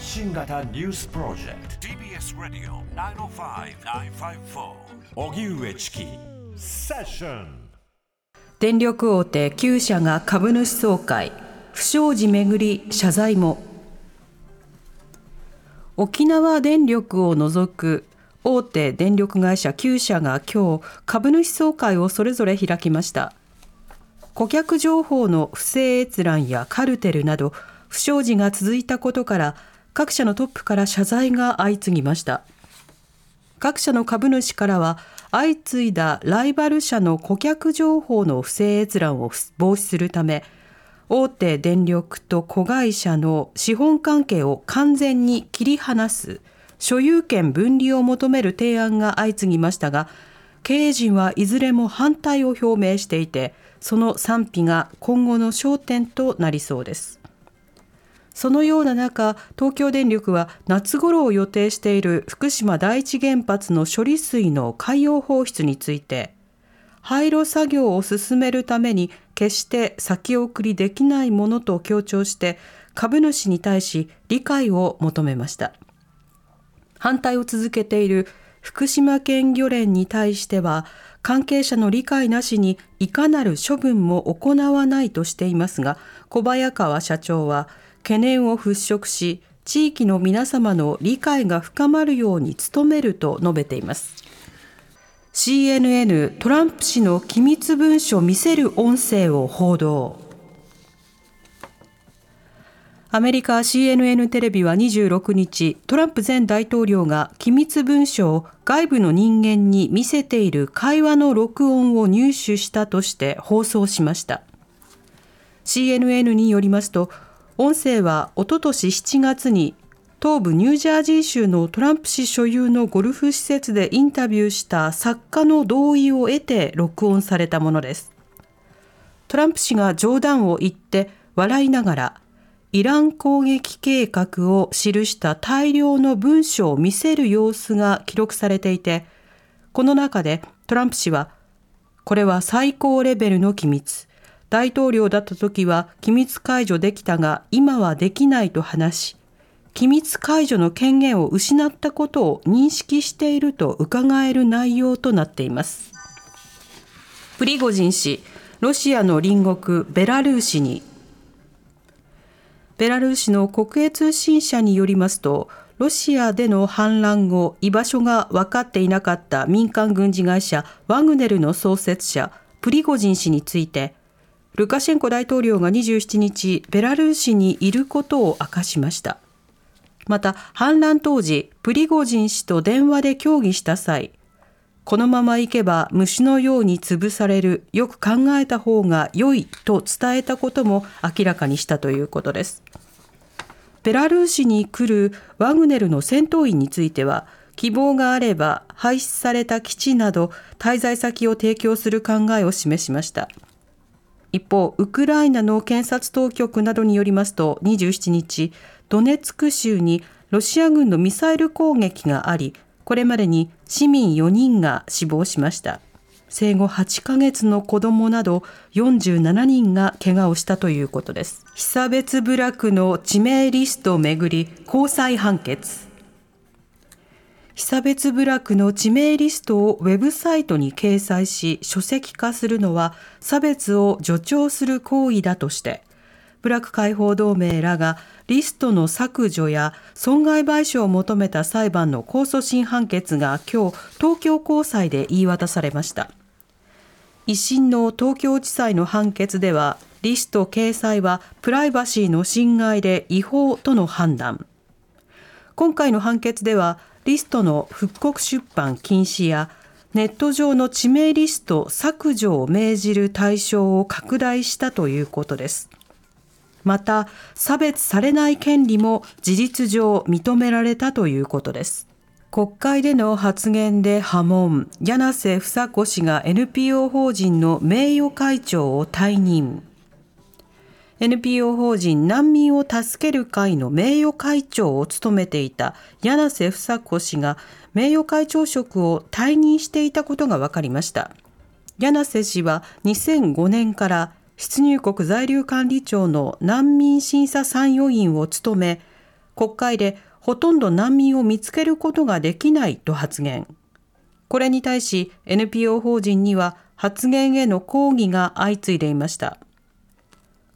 発信型ニュースプロジェクト。TBS ラディオ905-954おぎゅうえちきセッション電力大手9社が株主総会。不祥事めぐり謝罪も。沖縄電力を除く大手電力会社9社が今日株主総会をそれぞれ開きました。顧客情報の不正閲覧やカルテルなど不祥事が続いたことから各社のトップから謝罪が相次ぎました。各社の株主からは相次いだライバル社の顧客情報の不正閲覧を防止するため大手電力と子会社の資本関係を完全に切り離す所有権分離を求める提案が相次ぎましたが経営陣はいずれも反対を表明していてその賛否が今後の焦点となりそうです。そのような中、東京電力は夏頃を予定している福島第一原発の処理水の海洋放出について、廃炉作業を進めるために決して先送りできないものと強調して株主に対し理解を求めました。反対を続けている福島県漁連に対しては関係者の理解なしにいかなる処分も行わないとしていますが小早川社長は懸念を払拭し地域の皆様の理解が深まるように努めると述べています CNN トランプ氏の機密文書見せる音声を報道アメリカ CNN テレビは26日、トランプ前大統領が機密文書を外部の人間に見せている会話の録音を入手したとして放送しました。CNN によりますと、音声はおととし7月に東部ニュージャージー州のトランプ氏所有のゴルフ施設でインタビューした作家の同意を得て録音されたものです。トランプ氏が冗談を言って笑いながらイラン攻撃計画を記した大量の文書を見せる様子が記録されていて、この中でトランプ氏は、これは最高レベルの機密。大統領だった時は機密解除できたが今はできないと話し、機密解除の権限を失ったことを認識していると伺える内容となっています。プリゴジン氏、ロシアの隣国ベラルーシにベラルーシの国営通信社によりますと、ロシアでの反乱後、居場所が分かっていなかった民間軍事会社ワグネルの創設者、プリゴジン氏について、ルカシェンコ大統領が27日、ベラルーシにいることを明かしました。また、反乱当時、プリゴジン氏と電話で協議した際、このまま行けば虫のように潰される、よく考えた方が良いと伝えたことも明らかにしたということです。ベラルーシに来るワグネルの戦闘員については、希望があれば廃止された基地など滞在先を提供する考えを示しました。一方、ウクライナの検察当局などによりますと、27日、ドネツク州にロシア軍のミサイル攻撃があり、これまでに市民4人が死亡しました。生後8ヶ月の子供など47人が怪我をしたということです。被差別部落の地名リストをめぐり高裁判決。被差別部落の地名リストをウェブサイトに掲載し書籍化するのは差別を助長する行為だとして部落解放同盟らがリストの削除や損害賠償を求めた裁判の控訴審判決が今日東京高裁で言い渡されました。一審の東京地裁の判決ではリスト掲載はプライバシーの侵害で違法との判断。今回の判決ではリストの復刻出版禁止やネット上の地名リスト削除を命じる対象を拡大したということです。また、差別されない権利も事実上認められたということです。国会での発言で波紋、柳瀬房子氏が NPO 法人の名誉会長を退任。NPO 法人難民を助ける会の名誉会長を務めていた柳瀬房子氏が名誉会長職を退任していたことが分かりました。柳瀬氏は2005年から出入国在留管理庁の難民審査参与員を務め、国会でほとんど難民を見つけることができないと発言。これに対し NPO 法人には発言への抗議が相次いでいました。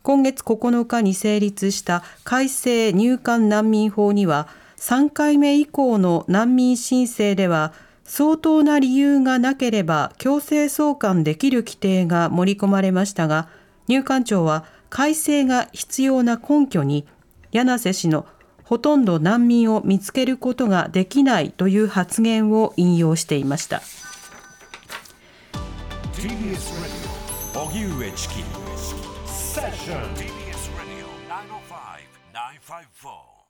今月9日に成立した改正入管難民法には3回目以降の難民申請では相当な理由がなければ強制送還できる規定が盛り込まれましたが入管庁は改正が必要な根拠に柳瀬氏のほとんど難民を見つけることができないという発言を引用していました。TBS Session. DBS Radio 905 954.